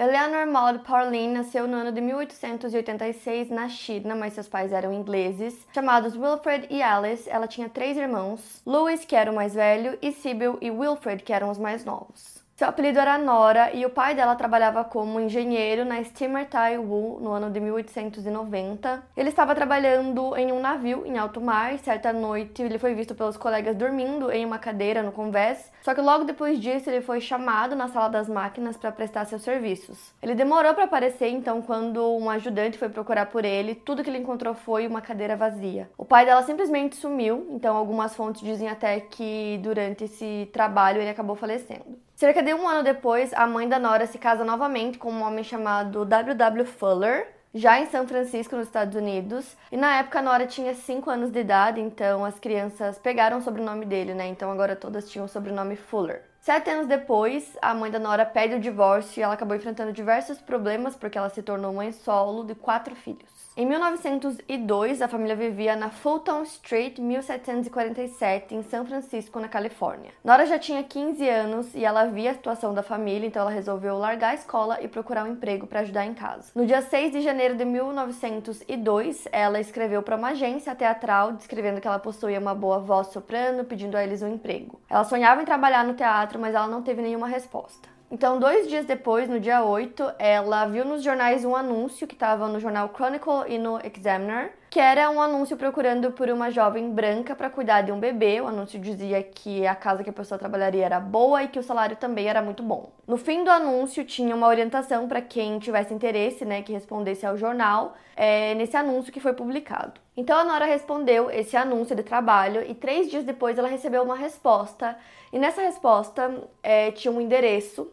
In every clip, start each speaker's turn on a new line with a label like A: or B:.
A: Eleanor Maud Pauline nasceu no ano de 1886 na China, mas seus pais eram ingleses. Chamados Wilfred e Alice, ela tinha três irmãos: Louis, que era o mais velho, e Sybil e Wilfred, que eram os mais novos. Seu apelido era Nora e o pai dela trabalhava como engenheiro na Steamer Tai Wu no ano de 1890. Ele estava trabalhando em um navio em alto mar certa noite ele foi visto pelos colegas dormindo em uma cadeira no convés. Só que logo depois disso ele foi chamado na sala das máquinas para prestar seus serviços. Ele demorou para aparecer, então quando um ajudante foi procurar por ele, tudo que ele encontrou foi uma cadeira vazia. O pai dela simplesmente sumiu, então algumas fontes dizem até que durante esse trabalho ele acabou falecendo. Cerca de um ano depois, a mãe da Nora se casa novamente com um homem chamado W.W. Fuller, já em São Francisco, nos Estados Unidos. E na época a Nora tinha 5 anos de idade, então as crianças pegaram o sobrenome dele, né? Então agora todas tinham o sobrenome Fuller. Sete anos depois, a mãe da Nora pede o divórcio e ela acabou enfrentando diversos problemas porque ela se tornou mãe solo de quatro filhos. Em 1902, a família vivia na Fulton Street, 1747, em São Francisco, na Califórnia. Nora já tinha 15 anos e ela via a situação da família, então ela resolveu largar a escola e procurar um emprego para ajudar em casa. No dia 6 de janeiro de 1902, ela escreveu para uma agência teatral descrevendo que ela possuía uma boa voz soprano, pedindo a eles um emprego. Ela sonhava em trabalhar no teatro, mas ela não teve nenhuma resposta. Então, dois dias depois, no dia 8, ela viu nos jornais um anúncio que estava no jornal Chronicle e no Examiner, que era um anúncio procurando por uma jovem branca para cuidar de um bebê. O anúncio dizia que a casa que a pessoa trabalharia era boa e que o salário também era muito bom. No fim do anúncio tinha uma orientação para quem tivesse interesse, né, que respondesse ao jornal é, nesse anúncio que foi publicado. Então a Nora respondeu esse anúncio de trabalho e três dias depois ela recebeu uma resposta. E nessa resposta é, tinha um endereço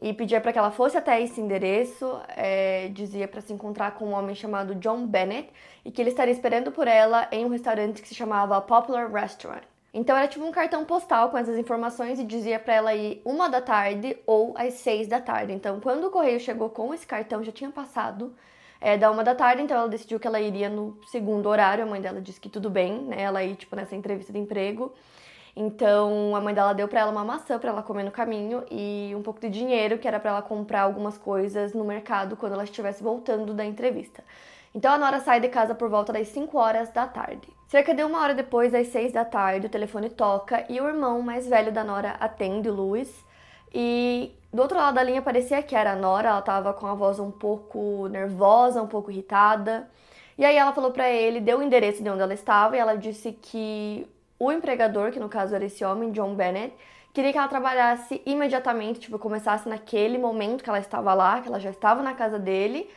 A: e pedia para que ela fosse até esse endereço, é, dizia para se encontrar com um homem chamado John Bennett e que ele estaria esperando por ela em um restaurante que se chamava Popular Restaurant. Então era tipo um cartão postal com essas informações e dizia para ela ir uma da tarde ou às seis da tarde. Então quando o correio chegou com esse cartão já tinha passado é, da uma da tarde, então ela decidiu que ela iria no segundo horário. A mãe dela disse que tudo bem, né? Ela ir tipo nessa entrevista de emprego. Então a mãe dela deu para ela uma maçã para ela comer no caminho e um pouco de dinheiro que era para ela comprar algumas coisas no mercado quando ela estivesse voltando da entrevista. Então a Nora sai de casa por volta das 5 horas da tarde. Cerca de uma hora depois, das 6 da tarde, o telefone toca e o irmão mais velho da Nora atende, o Luiz. E do outro lado da linha parecia que era a Nora, ela tava com a voz um pouco nervosa, um pouco irritada. E aí ela falou para ele, deu o endereço de onde ela estava e ela disse que o empregador, que no caso era esse homem, John Bennett, queria que ela trabalhasse imediatamente, tipo, começasse naquele momento que ela estava lá, que ela já estava na casa dele.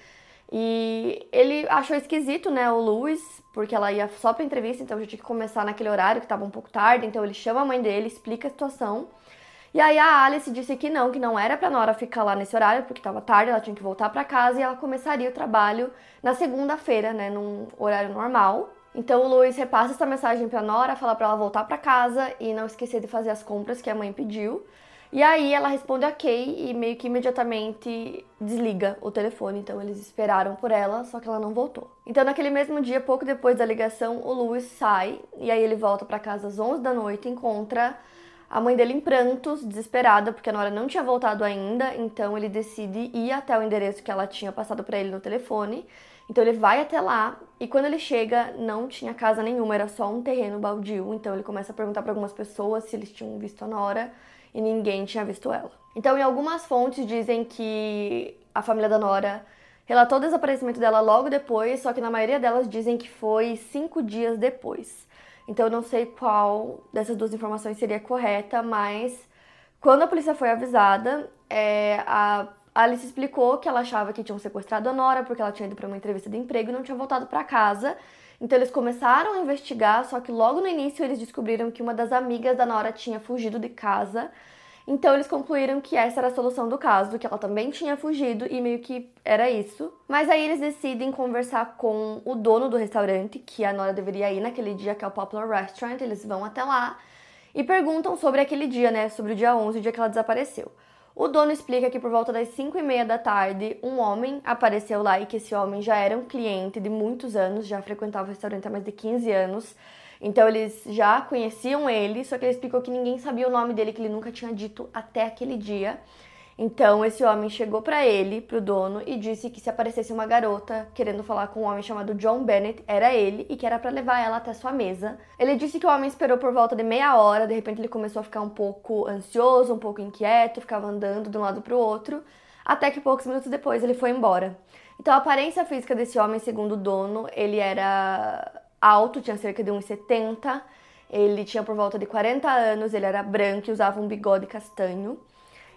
A: E ele achou esquisito, né, o Louis, porque ela ia só pra entrevista, então já tinha que começar naquele horário que estava um pouco tarde, então ele chama a mãe dele, explica a situação. E aí a Alice disse que não, que não era pra Nora ficar lá nesse horário, porque estava tarde, ela tinha que voltar para casa e ela começaria o trabalho na segunda-feira, né, num horário normal. Então o Luiz repassa essa mensagem para Nora, fala para ela voltar para casa e não esquecer de fazer as compras que a mãe pediu. E aí ela responde ok e meio que imediatamente desliga o telefone. Então eles esperaram por ela, só que ela não voltou. Então naquele mesmo dia, pouco depois da ligação, o Luiz sai e aí ele volta para casa às 11 da noite encontra a mãe dele em prantos, desesperada, porque a Nora não tinha voltado ainda, então ele decide ir até o endereço que ela tinha passado para ele no telefone então ele vai até lá e quando ele chega não tinha casa nenhuma, era só um terreno baldio. Então ele começa a perguntar para algumas pessoas se eles tinham visto a Nora e ninguém tinha visto ela. Então em algumas fontes dizem que a família da Nora relatou o desaparecimento dela logo depois, só que na maioria delas dizem que foi cinco dias depois. Então eu não sei qual dessas duas informações seria correta, mas quando a polícia foi avisada, é, a Alice explicou que ela achava que tinham sequestrado a Nora porque ela tinha ido para uma entrevista de emprego e não tinha voltado para casa. Então eles começaram a investigar, só que logo no início eles descobriram que uma das amigas da Nora tinha fugido de casa. Então eles concluíram que essa era a solução do caso, que ela também tinha fugido e meio que era isso. Mas aí eles decidem conversar com o dono do restaurante, que a Nora deveria ir naquele dia, que é o Popular Restaurant. Eles vão até lá e perguntam sobre aquele dia, né? Sobre o dia 11, o dia que ela desapareceu. O dono explica que por volta das 5 e meia da tarde, um homem apareceu lá e que esse homem já era um cliente de muitos anos, já frequentava o restaurante há mais de 15 anos. Então eles já conheciam ele, só que ele explicou que ninguém sabia o nome dele, que ele nunca tinha dito até aquele dia. Então esse homem chegou para ele, pro dono, e disse que se aparecesse uma garota querendo falar com um homem chamado John Bennett, era ele e que era para levar ela até sua mesa. Ele disse que o homem esperou por volta de meia hora, de repente ele começou a ficar um pouco ansioso, um pouco inquieto, ficava andando de um lado pro outro, até que poucos minutos depois ele foi embora. Então a aparência física desse homem, segundo o dono, ele era alto, tinha cerca de 1,70, ele tinha por volta de 40 anos, ele era branco e usava um bigode castanho.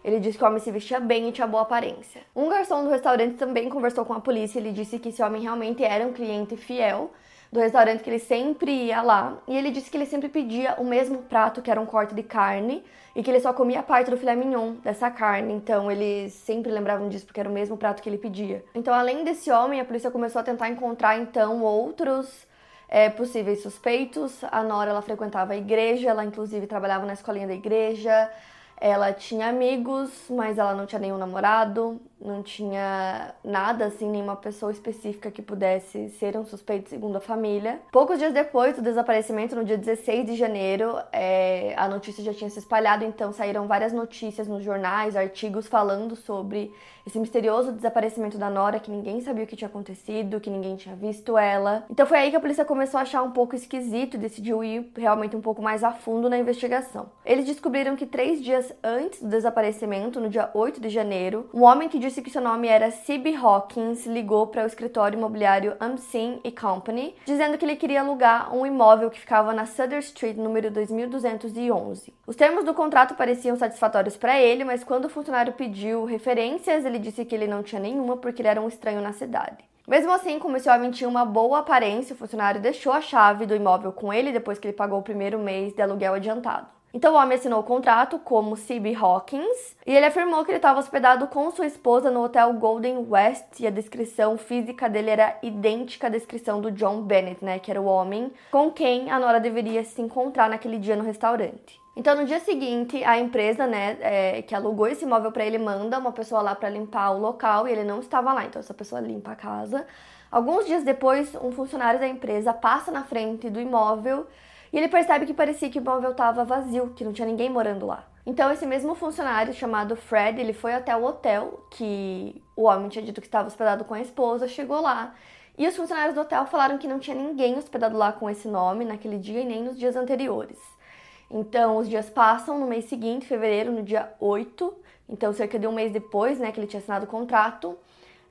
A: Ele disse que o homem se vestia bem e tinha boa aparência. Um garçom do restaurante também conversou com a polícia. Ele disse que esse homem realmente era um cliente fiel do restaurante, que ele sempre ia lá. E ele disse que ele sempre pedia o mesmo prato, que era um corte de carne, e que ele só comia parte do filé mignon dessa carne. Então eles sempre lembravam disso porque era o mesmo prato que ele pedia. Então, além desse homem, a polícia começou a tentar encontrar então outros é, possíveis suspeitos. A Nora ela frequentava a igreja, ela inclusive trabalhava na escolinha da igreja. Ela tinha amigos, mas ela não tinha nenhum namorado, não tinha nada assim, nenhuma pessoa específica que pudesse ser um suspeito segundo a família. Poucos dias depois do desaparecimento, no dia 16 de janeiro, é, a notícia já tinha se espalhado, então saíram várias notícias nos jornais, artigos falando sobre esse misterioso desaparecimento da Nora, que ninguém sabia o que tinha acontecido, que ninguém tinha visto ela. Então foi aí que a polícia começou a achar um pouco esquisito e decidiu ir realmente um pouco mais a fundo na investigação. Eles descobriram que três dias antes do desaparecimento, no dia 8 de janeiro, um homem que disse que seu nome era C.B. Hawkins ligou para o escritório imobiliário Umpsin Company, dizendo que ele queria alugar um imóvel que ficava na Sutter Street, número 2211. Os termos do contrato pareciam satisfatórios para ele, mas quando o funcionário pediu referências, ele disse que ele não tinha nenhuma porque ele era um estranho na cidade. Mesmo assim, como esse homem tinha uma boa aparência, o funcionário deixou a chave do imóvel com ele depois que ele pagou o primeiro mês de aluguel adiantado. Então o homem assinou o contrato como C.B. Hawkins e ele afirmou que ele estava hospedado com sua esposa no hotel Golden West e a descrição física dele era idêntica à descrição do John Bennett, né, que era o homem com quem a Nora deveria se encontrar naquele dia no restaurante. Então, no dia seguinte, a empresa, né, é, que alugou esse imóvel para ele, manda uma pessoa lá para limpar o local e ele não estava lá. Então, essa pessoa limpa a casa. Alguns dias depois, um funcionário da empresa passa na frente do imóvel e ele percebe que parecia que o imóvel estava vazio, que não tinha ninguém morando lá. Então, esse mesmo funcionário chamado Fred, ele foi até o hotel que o homem tinha dito que estava hospedado com a esposa, chegou lá. E os funcionários do hotel falaram que não tinha ninguém hospedado lá com esse nome naquele dia e nem nos dias anteriores. Então, os dias passam no mês seguinte, fevereiro, no dia 8, então cerca de um mês depois, né, que ele tinha assinado o contrato,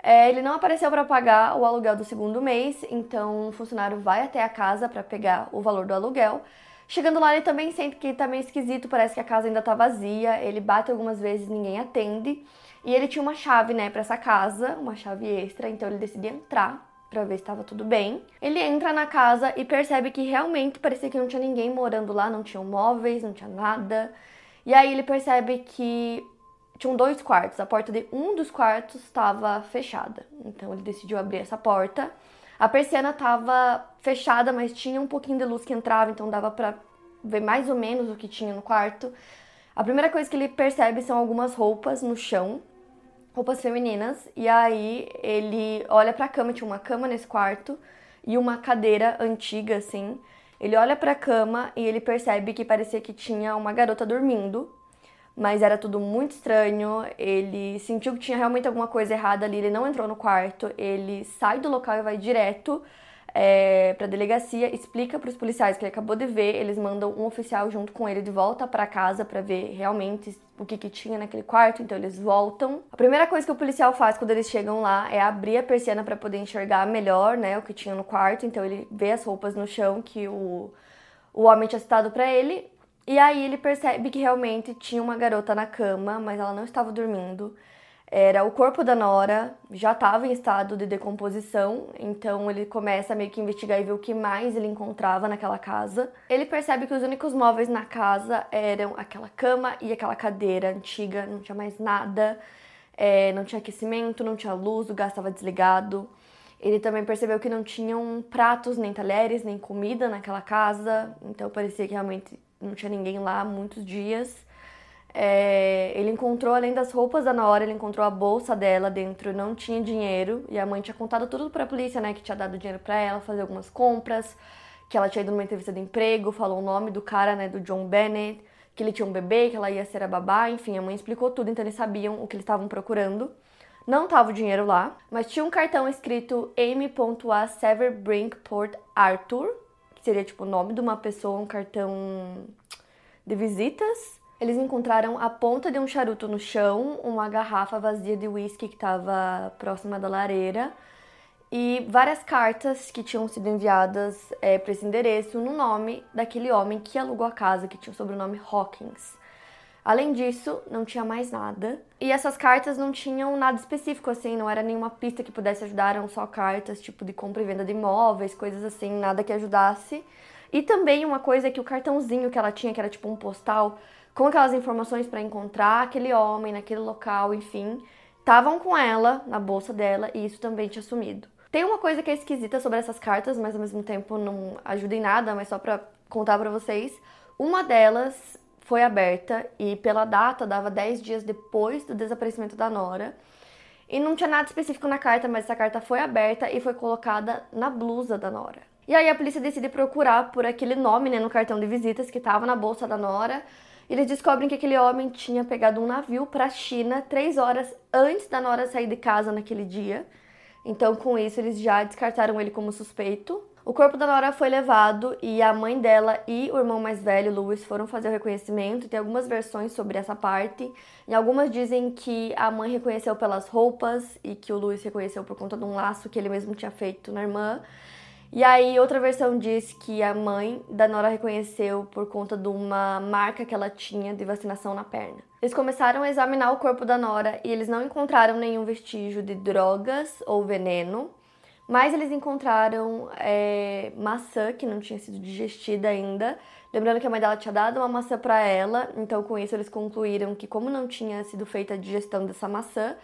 A: é, ele não apareceu para pagar o aluguel do segundo mês, então o funcionário vai até a casa para pegar o valor do aluguel. Chegando lá, ele também sente que tá meio esquisito, parece que a casa ainda tá vazia. Ele bate algumas vezes, ninguém atende. E ele tinha uma chave, né, para essa casa, uma chave extra, então ele decide entrar para ver se estava tudo bem. Ele entra na casa e percebe que realmente parecia que não tinha ninguém morando lá, não tinham móveis, não tinha nada. E aí ele percebe que tinham dois quartos. A porta de um dos quartos estava fechada. Então ele decidiu abrir essa porta. A persiana estava fechada, mas tinha um pouquinho de luz que entrava, então dava para ver mais ou menos o que tinha no quarto. A primeira coisa que ele percebe são algumas roupas no chão roupas femininas. E aí ele olha pra cama, tinha uma cama nesse quarto e uma cadeira antiga, assim. Ele olha pra cama e ele percebe que parecia que tinha uma garota dormindo, mas era tudo muito estranho. Ele sentiu que tinha realmente alguma coisa errada ali, ele não entrou no quarto, ele sai do local e vai direto é, para a delegacia, explica para os policiais que ele acabou de ver, eles mandam um oficial junto com ele de volta para casa para ver realmente o que, que tinha naquele quarto, então eles voltam. A primeira coisa que o policial faz quando eles chegam lá é abrir a persiana para poder enxergar melhor, né, o que tinha no quarto, então ele vê as roupas no chão que o o homem tinha citado para ele. E aí ele percebe que realmente tinha uma garota na cama, mas ela não estava dormindo. Era o corpo da Nora, já estava em estado de decomposição, então ele começa a meio que investigar e ver o que mais ele encontrava naquela casa. Ele percebe que os únicos móveis na casa eram aquela cama e aquela cadeira antiga, não tinha mais nada, é, não tinha aquecimento, não tinha luz, o gás estava desligado. Ele também percebeu que não tinham pratos, nem talheres, nem comida naquela casa, então parecia que realmente não tinha ninguém lá há muitos dias. É, ele encontrou, além das roupas da Nora, ele encontrou a bolsa dela dentro, não tinha dinheiro. E a mãe tinha contado tudo pra polícia, né? Que tinha dado dinheiro para ela fazer algumas compras, que ela tinha ido numa entrevista de emprego, falou o nome do cara, né? Do John Bennett, que ele tinha um bebê, que ela ia ser a babá. Enfim, a mãe explicou tudo, então eles sabiam o que eles estavam procurando. Não tava o dinheiro lá, mas tinha um cartão escrito Amy.a Severbrink Port Arthur, que seria tipo o nome de uma pessoa, um cartão de visitas. Eles encontraram a ponta de um charuto no chão, uma garrafa vazia de uísque que estava próxima da lareira e várias cartas que tinham sido enviadas é, para esse endereço no nome daquele homem que alugou a casa, que tinha o sobrenome Hawkins. Além disso, não tinha mais nada. E essas cartas não tinham nada específico, assim, não era nenhuma pista que pudesse ajudar, eram só cartas tipo de compra e venda de imóveis, coisas assim, nada que ajudasse. E também uma coisa que o cartãozinho que ela tinha, que era tipo um postal, com aquelas informações para encontrar aquele homem naquele local, enfim, estavam com ela na bolsa dela e isso também tinha sumido. Tem uma coisa que é esquisita sobre essas cartas, mas ao mesmo tempo não ajuda em nada, mas só para contar para vocês. Uma delas foi aberta e pela data dava 10 dias depois do desaparecimento da Nora. E não tinha nada específico na carta, mas essa carta foi aberta e foi colocada na blusa da Nora. E aí a polícia decide procurar por aquele nome né, no cartão de visitas que estava na bolsa da Nora eles descobrem que aquele homem tinha pegado um navio para a China três horas antes da Nora sair de casa naquele dia. Então, com isso, eles já descartaram ele como suspeito. O corpo da Nora foi levado e a mãe dela e o irmão mais velho, Louis, foram fazer o reconhecimento. Tem algumas versões sobre essa parte. E algumas dizem que a mãe reconheceu pelas roupas e que o Louis reconheceu por conta de um laço que ele mesmo tinha feito na irmã. E aí, outra versão diz que a mãe da Nora reconheceu por conta de uma marca que ela tinha de vacinação na perna. Eles começaram a examinar o corpo da Nora e eles não encontraram nenhum vestígio de drogas ou veneno, mas eles encontraram é, maçã que não tinha sido digestida ainda. Lembrando que a mãe dela tinha dado uma maçã para ela, então com isso eles concluíram que, como não tinha sido feita a digestão dessa maçã,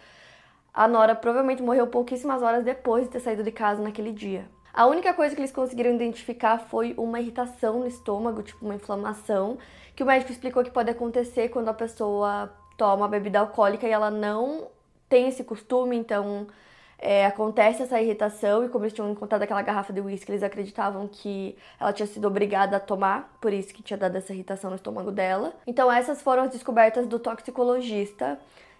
A: a Nora provavelmente morreu pouquíssimas horas depois de ter saído de casa naquele dia. A única coisa que eles conseguiram identificar foi uma irritação no estômago, tipo uma inflamação, que o médico explicou que pode acontecer quando a pessoa toma bebida alcoólica e ela não tem esse costume, então é, acontece essa irritação e como eles tinham encontrado aquela garrafa de uísque, eles acreditavam que ela tinha sido obrigada a tomar, por isso que tinha dado essa irritação no estômago dela. Então essas foram as descobertas do toxicologista.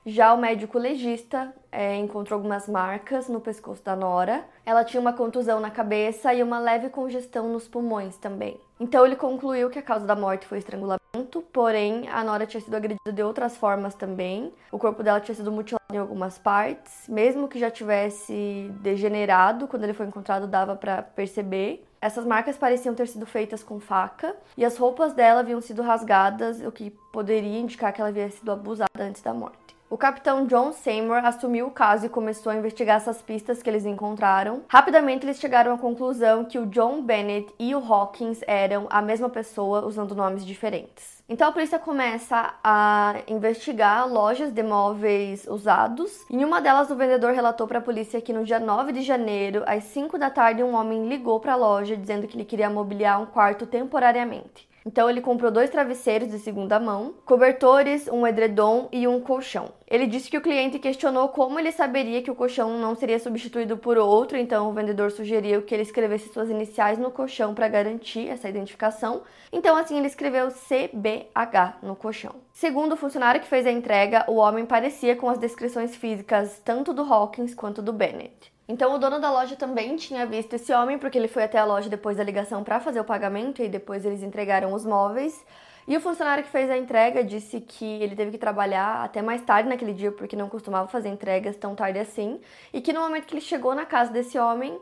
A: Já o médico legista é, encontrou algumas marcas no pescoço da Nora. Ela tinha uma contusão na cabeça e uma leve congestão nos pulmões também. Então ele concluiu que a causa da morte foi estrangulamento, porém a Nora tinha sido agredida de outras formas também. O corpo dela tinha sido mutilado em algumas partes, mesmo que já tivesse degenerado, quando ele foi encontrado dava para perceber. Essas marcas pareciam ter sido feitas com faca e as roupas dela haviam sido rasgadas, o que poderia indicar que ela havia sido abusada antes da morte. O capitão John Seymour assumiu o caso e começou a investigar essas pistas que eles encontraram. Rapidamente eles chegaram à conclusão que o John Bennett e o Hawkins eram a mesma pessoa usando nomes diferentes. Então a polícia começa a investigar lojas de móveis usados. Em uma delas, o vendedor relatou para a polícia que no dia 9 de janeiro, às 5 da tarde, um homem ligou para a loja dizendo que ele queria mobiliar um quarto temporariamente. Então ele comprou dois travesseiros de segunda mão, cobertores, um edredom e um colchão. Ele disse que o cliente questionou como ele saberia que o colchão não seria substituído por outro, então o vendedor sugeriu que ele escrevesse suas iniciais no colchão para garantir essa identificação. Então assim ele escreveu CBH no colchão. Segundo o funcionário que fez a entrega, o homem parecia com as descrições físicas tanto do Hawkins quanto do Bennett. Então o dono da loja também tinha visto esse homem porque ele foi até a loja depois da ligação para fazer o pagamento e depois eles entregaram os móveis. E o funcionário que fez a entrega disse que ele teve que trabalhar até mais tarde naquele dia porque não costumava fazer entregas tão tarde assim e que no momento que ele chegou na casa desse homem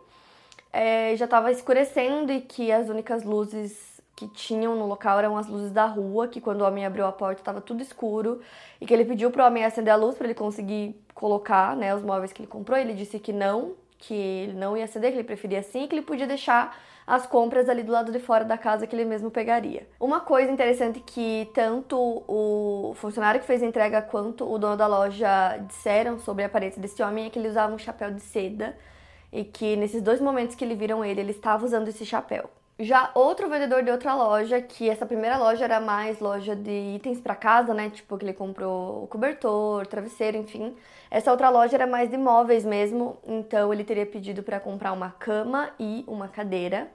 A: é, já estava escurecendo e que as únicas luzes que tinham no local eram as luzes da rua, que quando o homem abriu a porta estava tudo escuro e que ele pediu para o homem acender a luz para ele conseguir colocar, né, os móveis que ele comprou. Ele disse que não, que ele não ia acender, que ele preferia assim, que ele podia deixar as compras ali do lado de fora da casa que ele mesmo pegaria. Uma coisa interessante que tanto o funcionário que fez a entrega quanto o dono da loja disseram sobre a aparência desse homem é que ele usava um chapéu de seda e que nesses dois momentos que ele viram ele, ele estava usando esse chapéu. Já outro vendedor de outra loja, que essa primeira loja era mais loja de itens para casa, né? Tipo, que ele comprou cobertor, travesseiro, enfim. Essa outra loja era mais de móveis mesmo, então ele teria pedido para comprar uma cama e uma cadeira.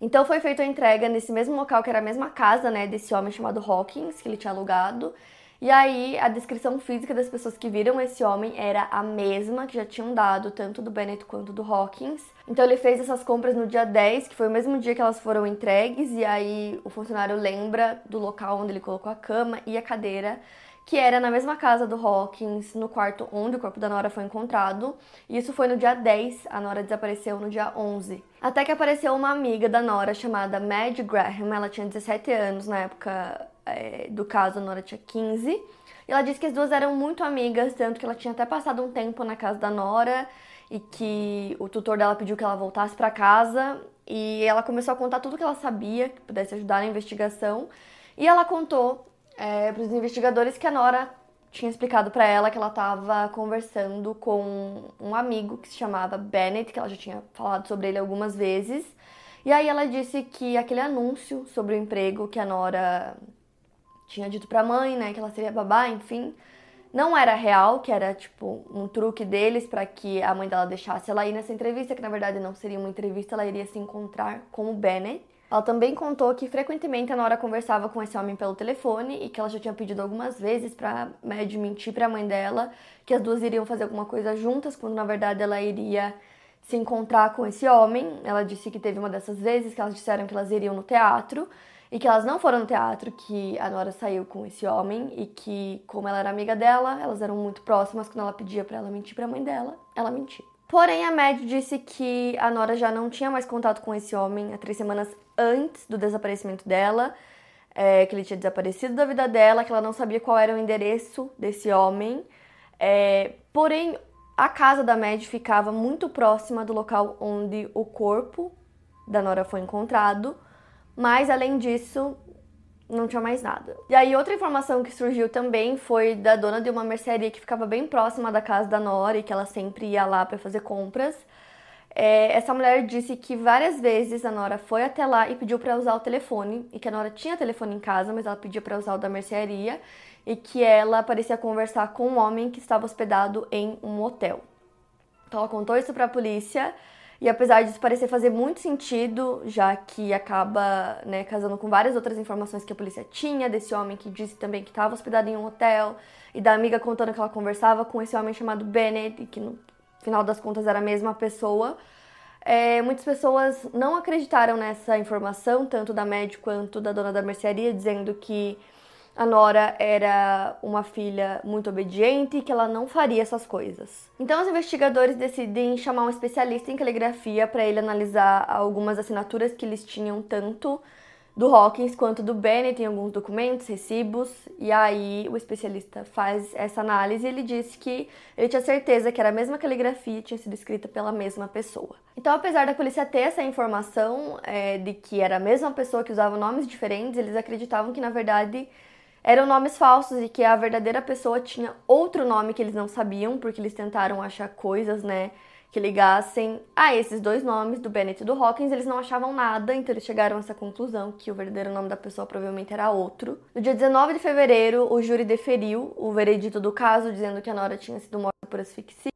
A: Então foi feita a entrega nesse mesmo local, que era a mesma casa, né, desse homem chamado Hawkins, que ele tinha alugado. E aí, a descrição física das pessoas que viram esse homem era a mesma que já tinham dado, tanto do Bennett quanto do Hawkins. Então, ele fez essas compras no dia 10, que foi o mesmo dia que elas foram entregues, e aí o funcionário lembra do local onde ele colocou a cama e a cadeira que era na mesma casa do Hawkins, no quarto onde o corpo da Nora foi encontrado. E isso foi no dia 10, a Nora desapareceu no dia 11. Até que apareceu uma amiga da Nora chamada Mad Graham, ela tinha 17 anos na época é, do caso, a Nora tinha 15. E ela disse que as duas eram muito amigas, tanto que ela tinha até passado um tempo na casa da Nora e que o tutor dela pediu que ela voltasse para casa. E ela começou a contar tudo que ela sabia que pudesse ajudar na investigação. E ela contou é, para os investigadores que a Nora tinha explicado para ela que ela estava conversando com um amigo que se chamava Bennett, que ela já tinha falado sobre ele algumas vezes. E aí ela disse que aquele anúncio sobre o emprego que a Nora tinha dito para a mãe, né, que ela seria babá, enfim, não era real, que era tipo um truque deles para que a mãe dela deixasse ela ir nessa entrevista, que na verdade não seria uma entrevista, ela iria se encontrar com o Bennett. Ela também contou que frequentemente a Nora conversava com esse homem pelo telefone e que ela já tinha pedido algumas vezes para Mad mentir para a mãe dela que as duas iriam fazer alguma coisa juntas, quando na verdade ela iria se encontrar com esse homem. Ela disse que teve uma dessas vezes que elas disseram que elas iriam no teatro e que elas não foram no teatro, que a Nora saiu com esse homem e que, como ela era amiga dela, elas eram muito próximas. Quando ela pedia para ela mentir para a mãe dela, ela mentia. Porém, a Mad disse que a Nora já não tinha mais contato com esse homem há três semanas antes do desaparecimento dela, é, que ele tinha desaparecido da vida dela, que ela não sabia qual era o endereço desse homem. É, porém, a casa da Mad ficava muito próxima do local onde o corpo da Nora foi encontrado, mas além disso, não tinha mais nada. E aí, outra informação que surgiu também foi da dona de uma mercearia que ficava bem próxima da casa da Nora e que ela sempre ia lá para fazer compras. É, essa mulher disse que várias vezes a Nora foi até lá e pediu para usar o telefone, e que a Nora tinha telefone em casa, mas ela pedia para usar o da mercearia, e que ela parecia conversar com um homem que estava hospedado em um hotel. Então ela contou isso para a polícia, e apesar disso parecer fazer muito sentido, já que acaba né, casando com várias outras informações que a polícia tinha, desse homem que disse também que estava hospedado em um hotel, e da amiga contando que ela conversava com esse homem chamado Bennett, e que no final das contas era a mesma pessoa. É, muitas pessoas não acreditaram nessa informação, tanto da médica quanto da dona da mercearia, dizendo que a Nora era uma filha muito obediente e que ela não faria essas coisas. Então, os investigadores decidem chamar um especialista em caligrafia para ele analisar algumas assinaturas que eles tinham tanto do Hawkins quanto do Bennett em alguns documentos, recibos, e aí o especialista faz essa análise e ele disse que ele tinha certeza que era a mesma caligrafia e tinha sido escrita pela mesma pessoa. Então, apesar da polícia ter essa informação é, de que era a mesma pessoa que usava nomes diferentes, eles acreditavam que na verdade eram nomes falsos e que a verdadeira pessoa tinha outro nome que eles não sabiam, porque eles tentaram achar coisas, né? que ligassem a esses dois nomes, do Bennett e do Hawkins, eles não achavam nada, então eles chegaram a essa conclusão que o verdadeiro nome da pessoa provavelmente era outro. No dia 19 de fevereiro, o júri deferiu o veredito do caso, dizendo que a Nora tinha sido morta por asfixia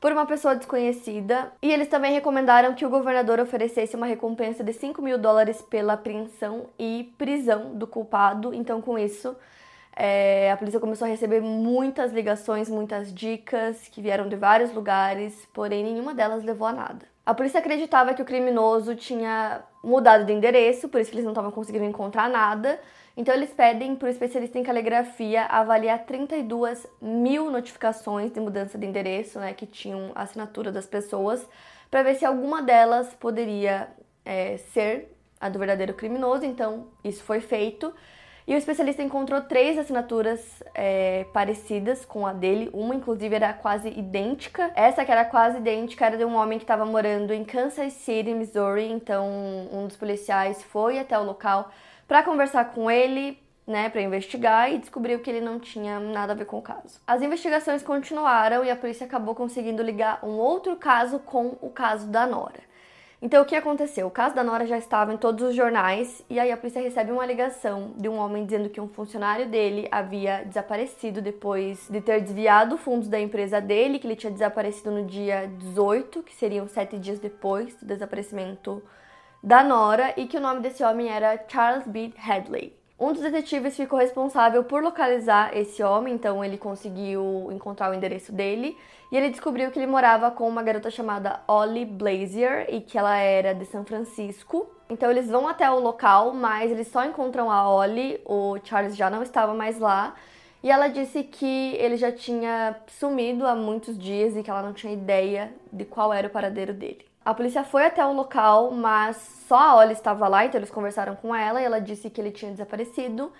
A: por uma pessoa desconhecida. E eles também recomendaram que o governador oferecesse uma recompensa de 5 mil dólares pela apreensão e prisão do culpado. Então, com isso, é, a polícia começou a receber muitas ligações, muitas dicas que vieram de vários lugares, porém nenhuma delas levou a nada. A polícia acreditava que o criminoso tinha mudado de endereço, por isso eles não estavam conseguindo encontrar nada. Então eles pedem para o especialista em caligrafia avaliar 32 mil notificações de mudança de endereço, né, que tinham assinatura das pessoas, para ver se alguma delas poderia é, ser a do verdadeiro criminoso, então isso foi feito. E o especialista encontrou três assinaturas é, parecidas com a dele, uma inclusive era quase idêntica. Essa que era quase idêntica era de um homem que estava morando em Kansas City, Missouri. Então, um dos policiais foi até o local para conversar com ele, né, para investigar e descobriu que ele não tinha nada a ver com o caso. As investigações continuaram e a polícia acabou conseguindo ligar um outro caso com o caso da Nora. Então, o que aconteceu? O caso da Nora já estava em todos os jornais e aí a polícia recebe uma ligação de um homem dizendo que um funcionário dele havia desaparecido depois de ter desviado fundos da empresa dele, que ele tinha desaparecido no dia 18, que seriam sete dias depois do desaparecimento da Nora, e que o nome desse homem era Charles B. Hadley. Um dos detetives ficou responsável por localizar esse homem, então ele conseguiu encontrar o endereço dele e ele descobriu que ele morava com uma garota chamada Ollie Blazier e que ela era de São Francisco. Então eles vão até o local, mas eles só encontram a Ollie, o Charles já não estava mais lá. E ela disse que ele já tinha sumido há muitos dias e que ela não tinha ideia de qual era o paradeiro dele. A polícia foi até o local, mas só a Ollie estava lá, então eles conversaram com ela e ela disse que ele tinha desaparecido,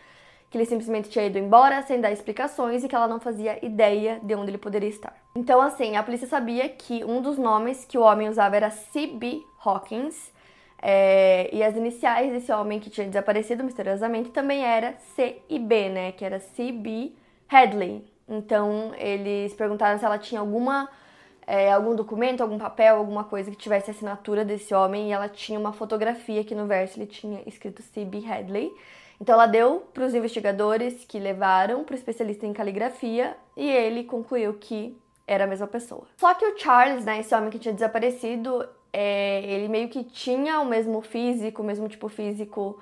A: que ele simplesmente tinha ido embora sem dar explicações e que ela não fazia ideia de onde ele poderia estar. Então, assim, a polícia sabia que um dos nomes que o homem usava era C.B. Hawkins, é, e as iniciais desse homem que tinha desaparecido misteriosamente também era C e B, né? Que era C.B. Hadley. Então, eles perguntaram se ela tinha alguma é, algum documento, algum papel, alguma coisa que tivesse assinatura desse homem e ela tinha uma fotografia que no verso ele tinha escrito C.B. Hadley. Então ela deu para os investigadores que levaram para o especialista em caligrafia e ele concluiu que era a mesma pessoa. Só que o Charles, né, esse homem que tinha desaparecido, é, ele meio que tinha o mesmo físico, o mesmo tipo físico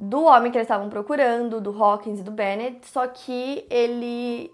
A: do homem que eles estavam procurando, do Hawkins e do Bennett, só que ele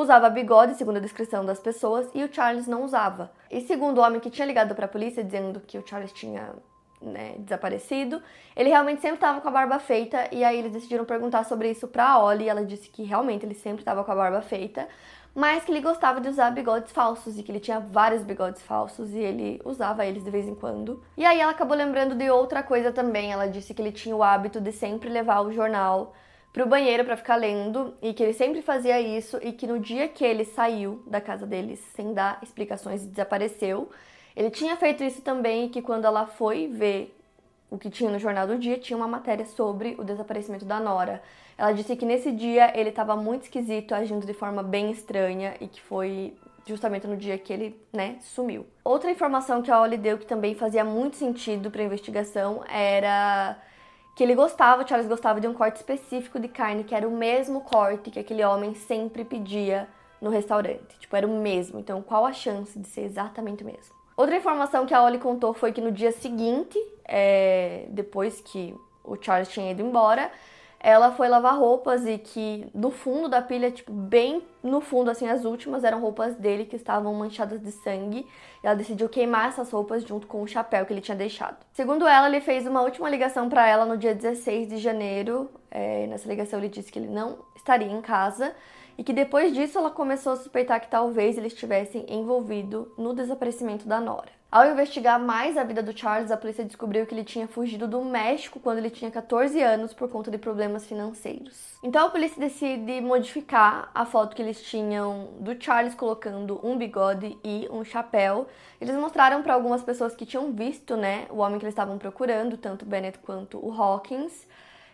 A: usava bigode, segundo a descrição das pessoas, e o Charles não usava. E segundo o homem que tinha ligado para a polícia dizendo que o Charles tinha né, desaparecido, ele realmente sempre estava com a barba feita, e aí eles decidiram perguntar sobre isso para a Ollie, e ela disse que realmente ele sempre estava com a barba feita, mas que ele gostava de usar bigodes falsos e que ele tinha vários bigodes falsos e ele usava eles de vez em quando. E aí ela acabou lembrando de outra coisa também. Ela disse que ele tinha o hábito de sempre levar o jornal pro banheiro para ficar lendo e que ele sempre fazia isso e que no dia que ele saiu da casa deles sem dar explicações e desapareceu, ele tinha feito isso também e que quando ela foi ver o que tinha no jornal do dia, tinha uma matéria sobre o desaparecimento da Nora. Ela disse que nesse dia ele estava muito esquisito, agindo de forma bem estranha e que foi justamente no dia que ele, né, sumiu. Outra informação que a Ollie deu que também fazia muito sentido para a investigação era que ele gostava, Charles gostava de um corte específico de carne, que era o mesmo corte que aquele homem sempre pedia no restaurante. Tipo, era o mesmo. Então, qual a chance de ser exatamente o mesmo? Outra informação que a Ollie contou foi que no dia seguinte, é, depois que o Charles tinha ido embora, ela foi lavar roupas e que no fundo da pilha, tipo, bem no fundo, assim, as últimas eram roupas dele que estavam manchadas de sangue. E ela decidiu queimar essas roupas junto com o chapéu que ele tinha deixado. Segundo ela, ele fez uma última ligação para ela no dia 16 de janeiro. É, nessa ligação, ele disse que ele não estaria em casa e que depois disso ela começou a suspeitar que talvez ele estivesse envolvido no desaparecimento da Nora. Ao investigar mais a vida do Charles, a polícia descobriu que ele tinha fugido do México quando ele tinha 14 anos por conta de problemas financeiros. Então a polícia decide modificar a foto que eles tinham do Charles colocando um bigode e um chapéu. Eles mostraram para algumas pessoas que tinham visto, né, o homem que eles estavam procurando, tanto o Bennett quanto o Hawkins.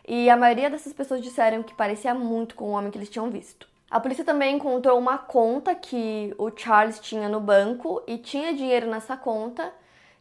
A: E a maioria dessas pessoas disseram que parecia muito com o homem que eles tinham visto. A polícia também encontrou uma conta que o Charles tinha no banco e tinha dinheiro nessa conta.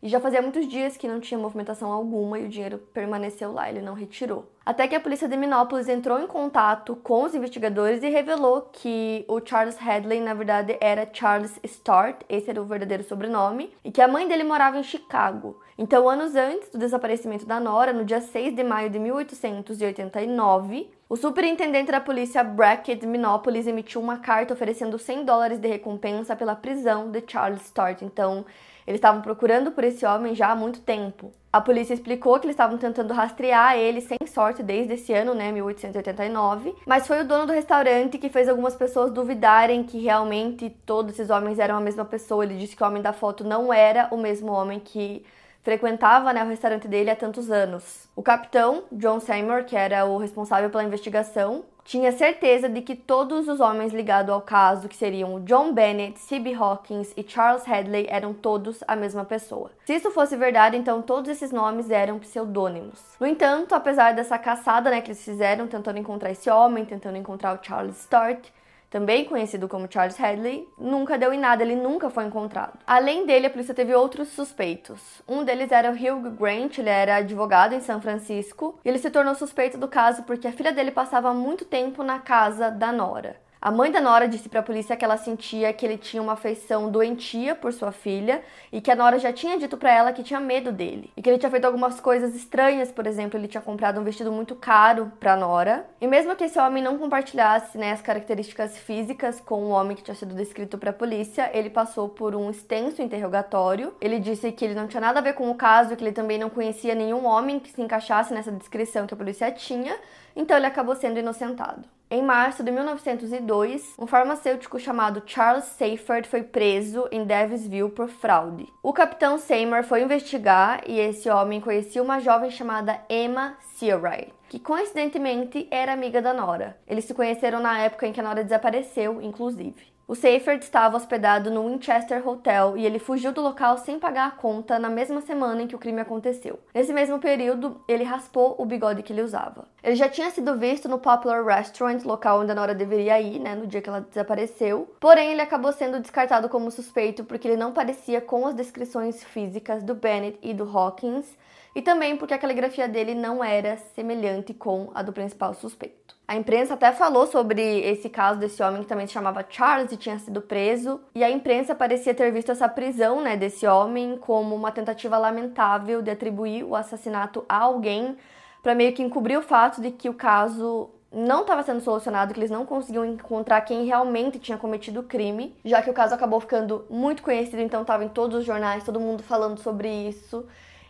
A: E já fazia muitos dias que não tinha movimentação alguma e o dinheiro permaneceu lá, ele não retirou. Até que a polícia de Minópolis entrou em contato com os investigadores e revelou que o Charles Hadley, na verdade, era Charles Start, esse era o verdadeiro sobrenome, e que a mãe dele morava em Chicago. Então, anos antes do desaparecimento da Nora, no dia 6 de maio de 1889, o superintendente da polícia Brackett Minneapolis emitiu uma carta oferecendo 100 dólares de recompensa pela prisão de Charles Start. Então, eles estavam procurando por esse homem já há muito tempo. A polícia explicou que eles estavam tentando rastrear ele sem sorte desde esse ano, né, 1889, mas foi o dono do restaurante que fez algumas pessoas duvidarem que realmente todos esses homens eram a mesma pessoa. Ele disse que o homem da foto não era o mesmo homem que frequentava né, o restaurante dele há tantos anos. O capitão, John Seymour, que era o responsável pela investigação, tinha certeza de que todos os homens ligados ao caso, que seriam John Bennett, C.B. Hawkins e Charles Hadley, eram todos a mesma pessoa. Se isso fosse verdade, então todos esses nomes eram pseudônimos. No entanto, apesar dessa caçada né, que eles fizeram, tentando encontrar esse homem, tentando encontrar o Charles Sturt, também conhecido como Charles Hadley, nunca deu em nada, ele nunca foi encontrado. Além dele, a polícia teve outros suspeitos. Um deles era o Hugh Grant, ele era advogado em São Francisco, e ele se tornou suspeito do caso porque a filha dele passava muito tempo na casa da Nora. A mãe da Nora disse para a polícia que ela sentia que ele tinha uma afeição doentia por sua filha e que a Nora já tinha dito para ela que tinha medo dele e que ele tinha feito algumas coisas estranhas, por exemplo, ele tinha comprado um vestido muito caro para Nora. E mesmo que esse homem não compartilhasse né, as características físicas com o homem que tinha sido descrito para a polícia, ele passou por um extenso interrogatório. Ele disse que ele não tinha nada a ver com o caso, que ele também não conhecia nenhum homem que se encaixasse nessa descrição que a polícia tinha, então ele acabou sendo inocentado. Em março de 1902, um farmacêutico chamado Charles Seyfert foi preso em Davisville por fraude. O capitão Seymour foi investigar e esse homem conhecia uma jovem chamada Emma Searay, que coincidentemente era amiga da Nora. Eles se conheceram na época em que a Nora desapareceu, inclusive. O Seifert estava hospedado no Winchester Hotel e ele fugiu do local sem pagar a conta na mesma semana em que o crime aconteceu. Nesse mesmo período, ele raspou o bigode que ele usava. Ele já tinha sido visto no Popular Restaurant, local onde a Nora deveria ir, né, no dia que ela desapareceu. Porém, ele acabou sendo descartado como suspeito porque ele não parecia com as descrições físicas do Bennett e do Hawkins, e também porque a caligrafia dele não era semelhante com a do principal suspeito. A imprensa até falou sobre esse caso desse homem que também se chamava Charles e tinha sido preso, e a imprensa parecia ter visto essa prisão, né, desse homem como uma tentativa lamentável de atribuir o assassinato a alguém para meio que encobrir o fato de que o caso não estava sendo solucionado, que eles não conseguiam encontrar quem realmente tinha cometido o crime, já que o caso acabou ficando muito conhecido, então estava em todos os jornais, todo mundo falando sobre isso.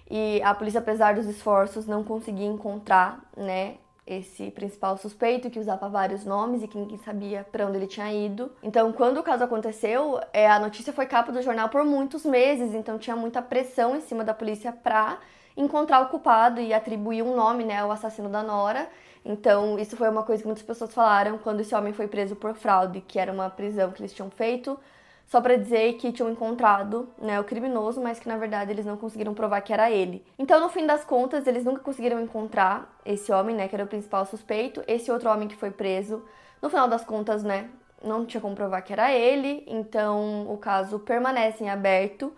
A: E a polícia, apesar dos esforços, não conseguia encontrar, né, esse principal suspeito que usava vários nomes e que ninguém sabia para onde ele tinha ido. Então, quando o caso aconteceu, é, a notícia foi capa do jornal por muitos meses, então tinha muita pressão em cima da polícia para encontrar o culpado e atribuir um nome, né, ao assassino da Nora. Então, isso foi uma coisa que muitas pessoas falaram quando esse homem foi preso por fraude, que era uma prisão que eles tinham feito só para dizer que tinham encontrado né, o criminoso, mas que na verdade eles não conseguiram provar que era ele. Então, no fim das contas, eles nunca conseguiram encontrar esse homem, né, que era o principal suspeito, esse outro homem que foi preso. No final das contas, né, não tinha como provar que era ele, então o caso permanece em aberto.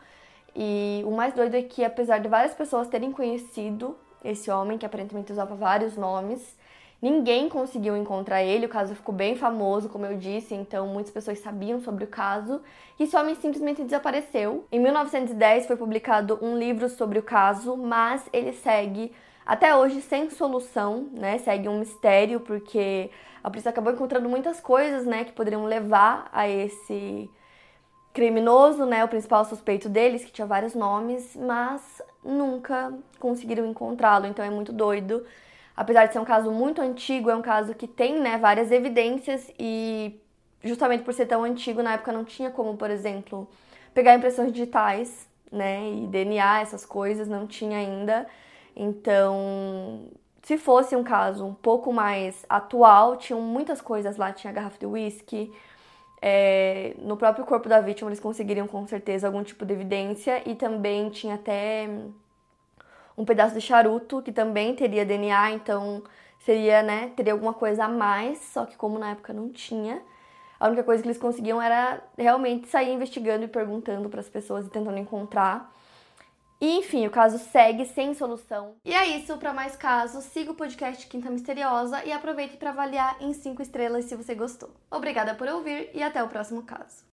A: E o mais doido é que, apesar de várias pessoas terem conhecido esse homem, que aparentemente usava vários nomes, Ninguém conseguiu encontrar ele, o caso ficou bem famoso, como eu disse, então muitas pessoas sabiam sobre o caso. E esse homem simplesmente desapareceu. Em 1910 foi publicado um livro sobre o caso, mas ele segue até hoje sem solução, né? Segue um mistério, porque a polícia acabou encontrando muitas coisas, né, que poderiam levar a esse criminoso, né, o principal suspeito deles, que tinha vários nomes, mas nunca conseguiram encontrá-lo, então é muito doido apesar de ser um caso muito antigo, é um caso que tem né, várias evidências e justamente por ser tão antigo, na época não tinha como, por exemplo, pegar impressões digitais, né, e DNA, essas coisas, não tinha ainda. Então, se fosse um caso um pouco mais atual, tinham muitas coisas lá, tinha garrafa de whisky, é, no próprio corpo da vítima eles conseguiriam com certeza algum tipo de evidência e também tinha até um pedaço de charuto que também teria DNA, então seria, né, teria alguma coisa a mais, só que como na época não tinha, a única coisa que eles conseguiam era realmente sair investigando e perguntando para as pessoas e tentando encontrar. E enfim, o caso segue sem solução. E é isso, para mais casos, siga o podcast Quinta Misteriosa e aproveite para avaliar em 5 estrelas se você gostou. Obrigada por ouvir e até o próximo caso.